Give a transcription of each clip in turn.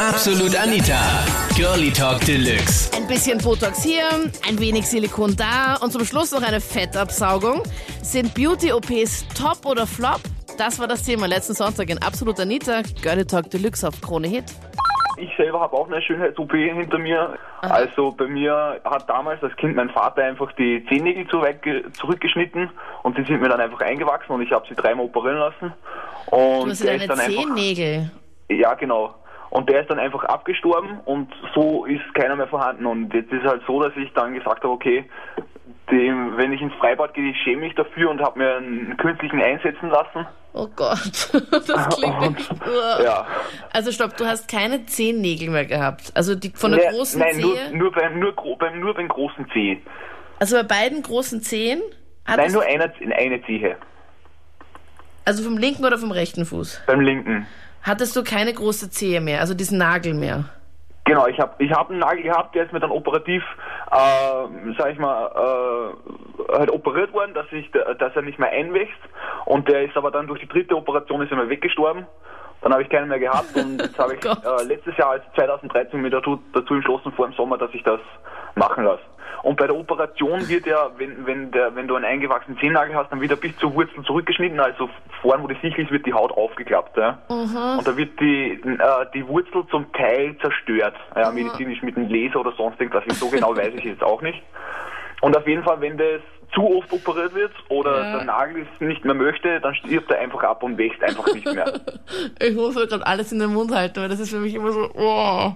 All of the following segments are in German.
Absolut Anita. Girlie Talk Deluxe. Ein bisschen Botox hier, ein wenig Silikon da und zum Schluss noch eine Fettabsaugung. Sind Beauty-OPs top oder flop? Das war das Thema letzten Sonntag in Absolut Anita. Girlie Talk Deluxe auf Krone Hit. Ich selber habe auch eine Schönheits-OP hinter mir. Also bei mir hat damals als Kind mein Vater einfach die Zehennägel zu weit ge- zurückgeschnitten und die sind mir dann einfach eingewachsen und ich habe sie dreimal operieren lassen. Und Du hast deine dann einfach, Zehennägel. ja genau. Und der ist dann einfach abgestorben und so ist keiner mehr vorhanden. Und jetzt ist halt so, dass ich dann gesagt habe, okay, dem, wenn ich ins Freibad gehe, ich schäme mich dafür und habe mir einen künstlichen einsetzen lassen. Oh Gott, das klingt Und, echt... ja. Also stopp, du hast keine Zehennägel mehr gehabt. Also die von der Nee, großen nein, nur, Zehe. nur, beim, nur, beim, nur beim großen Zeh. Also bei beiden großen Zehen? Nein, nur einer, in eine Zehe. Also vom linken oder vom rechten Fuß? Beim linken. Hattest du keine große Zehe mehr, also diesen Nagel mehr? Genau, ich habe ich hab einen Nagel gehabt, der ist mir dann operativ, äh, sag ich mal, äh, halt operiert worden, dass, ich, dass er nicht mehr einwächst. Und der ist aber dann durch die dritte Operation ist er mir weggestorben. Dann habe ich keinen mehr gehabt und jetzt habe ich Gott. äh, letztes Jahr, also 2013, mir dazu, dazu entschlossen vor dem Sommer, dass ich das machen lasse. Und bei der Operation wird ja, wenn, wenn, der, wenn du einen eingewachsenen Zehennagel hast, dann wird er bis zur Wurzel zurückgeschnitten, also vorn, wo die Sichel ist, wird die Haut aufgeklappt. Ja? Und da wird die, äh, die Wurzel zum Teil zerstört, ja, medizinisch mit einem Laser oder sonst irgendwas. So genau weiß ich jetzt auch nicht. Und auf jeden Fall, wenn das zu oft operiert wird oder Ja. der Nagel es nicht mehr möchte, dann stirbt er einfach ab und wächst einfach nicht mehr. Ich muss mir gerade alles in den Mund halten, weil das ist für mich immer so, oh.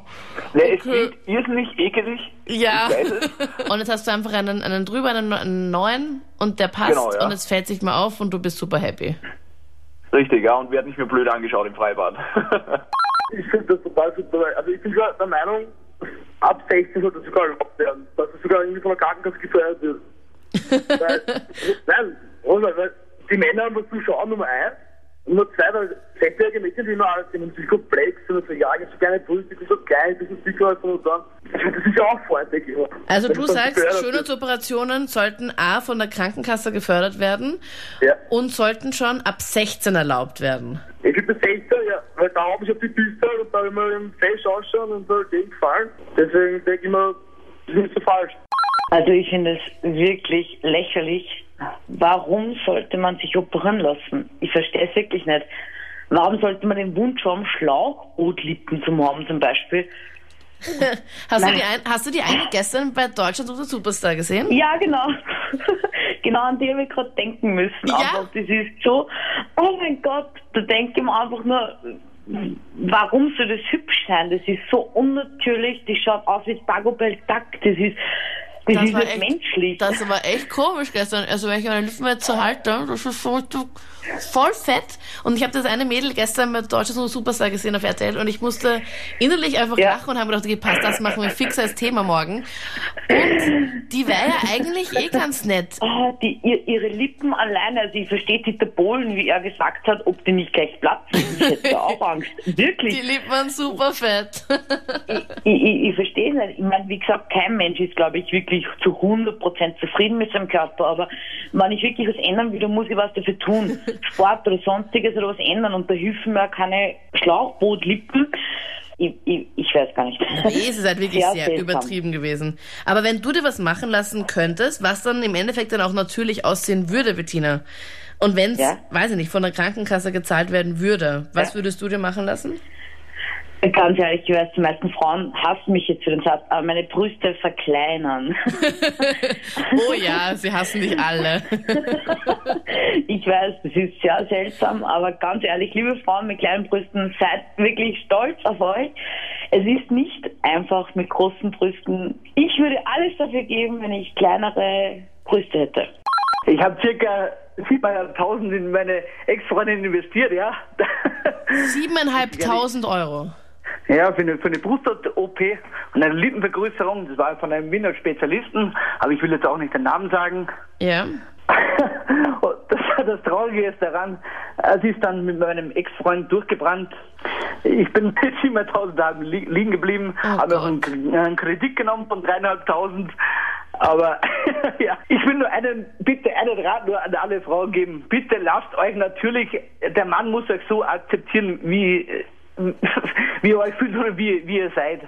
Ne, es Okay. klingt irrsinnig ekelig. Ja. Es. Und jetzt hast du einfach einen, einen drüber, einen, einen neuen und der passt Genau, ja. und es fällt sich mal auf und du bist super happy. Richtig, ja, und werde nicht mehr blöd angeschaut im Freibad. Ich finde das total super. Also ich bin sogar der Meinung, ab 16 sollte es sogar erlaubt werden, dass es sogar irgendwie von der Krankenkasse gefördert wird. Weil, nein, Roland, weil die Männer haben dazu schauen, Nummer eins. Und Nummer zwei, weil 16-jährige Mädchen, die immer alles in einem komplex und so, ja, ich so kleine Brüste, ich bin so klein, ich bin so dicker und dann. Das ist ja auch freundlich. immer. Also Wenn du sagst. Schönheitsoperationen sollten A von der Krankenkasse gefördert werden Ja. und sollten schon ab 16 erlaubt werden. Ich bin bis 16, ja, weil da habe ich auf die Piste und da mir im Face ausschauen und da dem gefallen. Deswegen denke ich mir, das ist nicht so falsch. Also ich finde es wirklich lächerlich. Warum sollte man sich operieren lassen? Ich verstehe es wirklich nicht. Warum sollte man den Wunsch haben, Schlauchbootlippen zu haben zum Beispiel? Hast du, die ein, hast du die eine gestern bei Deutschland den Superstar gesehen? Ja, genau. genau an die habe ich gerade denken müssen. Ja? Einfach, das ist so, oh mein Gott, da denke ich mir einfach nur, warum soll das hübsch sein? Das ist so unnatürlich, das schaut aus wie Dagobert Duck, das ist, das, ist nicht menschlich. Das war echt komisch gestern. Also wenn ich meine Lippen jetzt so halte, das ist so voll fett. Und ich habe das eine Mädel gestern bei Deutschland Superstar gesehen auf RTL und ich musste innerlich einfach Ja. lachen und habe gedacht, okay, passt, das machen wir fix als Thema morgen. Und die wäre ja eigentlich eh ganz nett. Ah, die, ihr, ihre Lippen alleine, also ich verstehe Dieter Bohlen, wie er gesagt hat, ob die nicht gleich platzen. Ich hätte auch Angst. Wirklich. Die Lippen waren super fett. Ich, ich, ich verstehe es nicht. Ich meine, wie gesagt, kein Mensch ist, glaube ich, wirklich zu 100% zufrieden mit seinem Körper. Aber wenn ich wirklich was ändern will, dann muss ich was dafür tun. Sport oder sonstiges oder was ändern. Und da helfen mir auch keine Schlauchbootlippen. Ich, ich, ich weiß gar nicht. Nee, es ist halt wirklich sehr, seltsam. übertrieben gewesen. Aber wenn du dir was machen lassen könntest, was dann im Endeffekt dann auch natürlich aussehen würde, Bettina, und wenn es, Ja. weiß ich nicht, von der Krankenkasse gezahlt werden würde, was Ja. würdest du dir machen lassen? Ganz ehrlich, ich weiß, die meisten Frauen hassen mich jetzt für den Satz, aber meine Brüste verkleinern. Oh ja, sie hassen dich alle. Ich weiß, das ist sehr seltsam, aber ganz ehrlich, liebe Frauen mit kleinen Brüsten, seid wirklich stolz auf euch. Es ist nicht einfach mit großen Brüsten. Ich würde alles dafür geben, wenn ich kleinere Brüste hätte. Ich habe circa 7.500 in meine Ex-Freundin investiert, ja. Siebeneinhalbtausend Euro. Ja, für eine, für eine Brust-OP und eine Lippenvergrößerung. Das war von einem Wiener Spezialisten, aber ich will jetzt auch nicht den Namen sagen. Ja. Das, das Traurige ist daran, es ist dann mit meinem Ex-Freund durchgebrannt. Ich bin mit 7.000 Tagen li liegen geblieben, Oh habe auch Gott. einen, einen Kredit genommen von 3.500. Aber ja, ich will nur einen, bitte einen Rat nur an alle Frauen geben. Bitte lasst euch natürlich, der Mann muss euch so akzeptieren, wie wie ihr euch fühlt oder wie, wie ihr seid.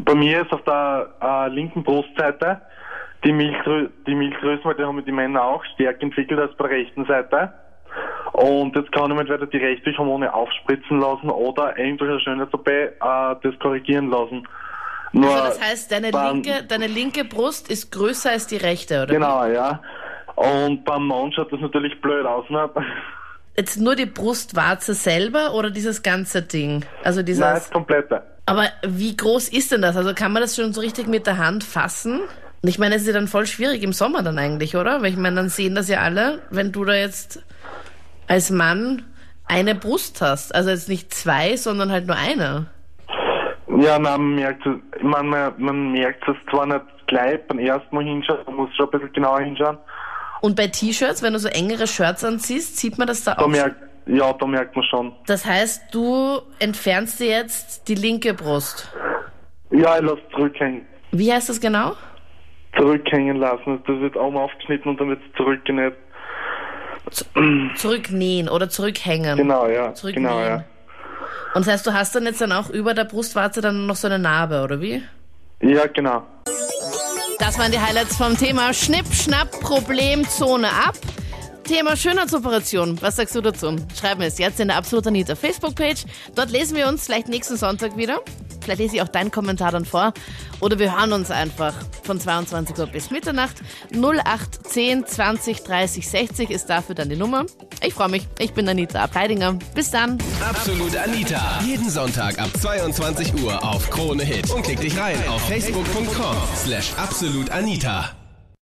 Bei mir ist auf der äh, linken Brustseite die, Milchrö die Milchrösen, weil die haben die Männer auch stärker entwickelt als bei der rechten Seite. Und jetzt kann ich mir entweder die Rechtdurchhormone aufspritzen lassen oder irgendwelche Schöne dabei äh, das korrigieren lassen. Nur Also das heißt, deine beim- linke, deine linke Brust ist größer als die rechte, oder? Genau, ja. Und beim Mann schaut das natürlich blöd aus, ne? Jetzt nur die Brustwarze selber oder dieses ganze Ding? Also Nein, dieses. das komplette. Aber wie groß ist denn das? Also kann man das schon so richtig mit der Hand fassen? Und ich meine, es ist ja dann voll schwierig im Sommer dann eigentlich, oder? Weil ich meine, dann sehen das ja alle, wenn du da jetzt als Mann eine Brust hast. Also jetzt nicht zwei, sondern halt nur eine. Ja, nein, man merkt es, man, man merkt es zwar nicht gleich beim ersten Mal hinschauen, man muss schon ein bisschen genauer hinschauen. Und bei T-Shirts, wenn du so engere Shirts anziehst, sieht man das da Da auch. merkt, ja, da merkt man schon. Das heißt, du entfernst dir jetzt die linke Brust. Ja, ich lasse zurückhängen. Wie heißt das genau? Zurückhängen lassen. Das wird oben aufgeschnitten und dann wird es zurückgenäht. Zurücknähen oder zurückhängen. Genau, ja. Zurücknähen. Genau, ja. Und das heißt, du hast dann jetzt dann auch über der Brustwarze dann noch so eine Narbe, oder wie? Ja, genau. Das waren die Highlights vom Thema Schnipp, Schnapp, Problemzone ab. Thema Schönheitsoperation. Was sagst du dazu? Schreib mir es jetzt in der Absolut Anita Facebook-Page. Dort lesen wir uns vielleicht nächsten Sonntag wieder. Vielleicht lese ich auch deinen Kommentar dann vor. Oder wir hören uns einfach von 22 Uhr bis Mitternacht. 0810 20 30 60 ist dafür dann die Nummer. Ich freue mich. Ich bin Anita Ableidinger. Bis dann. Absolut Anita. Jeden Sonntag ab 22 Uhr auf Krone Hit. Und klick dich rein auf facebook.com slash absolutanita.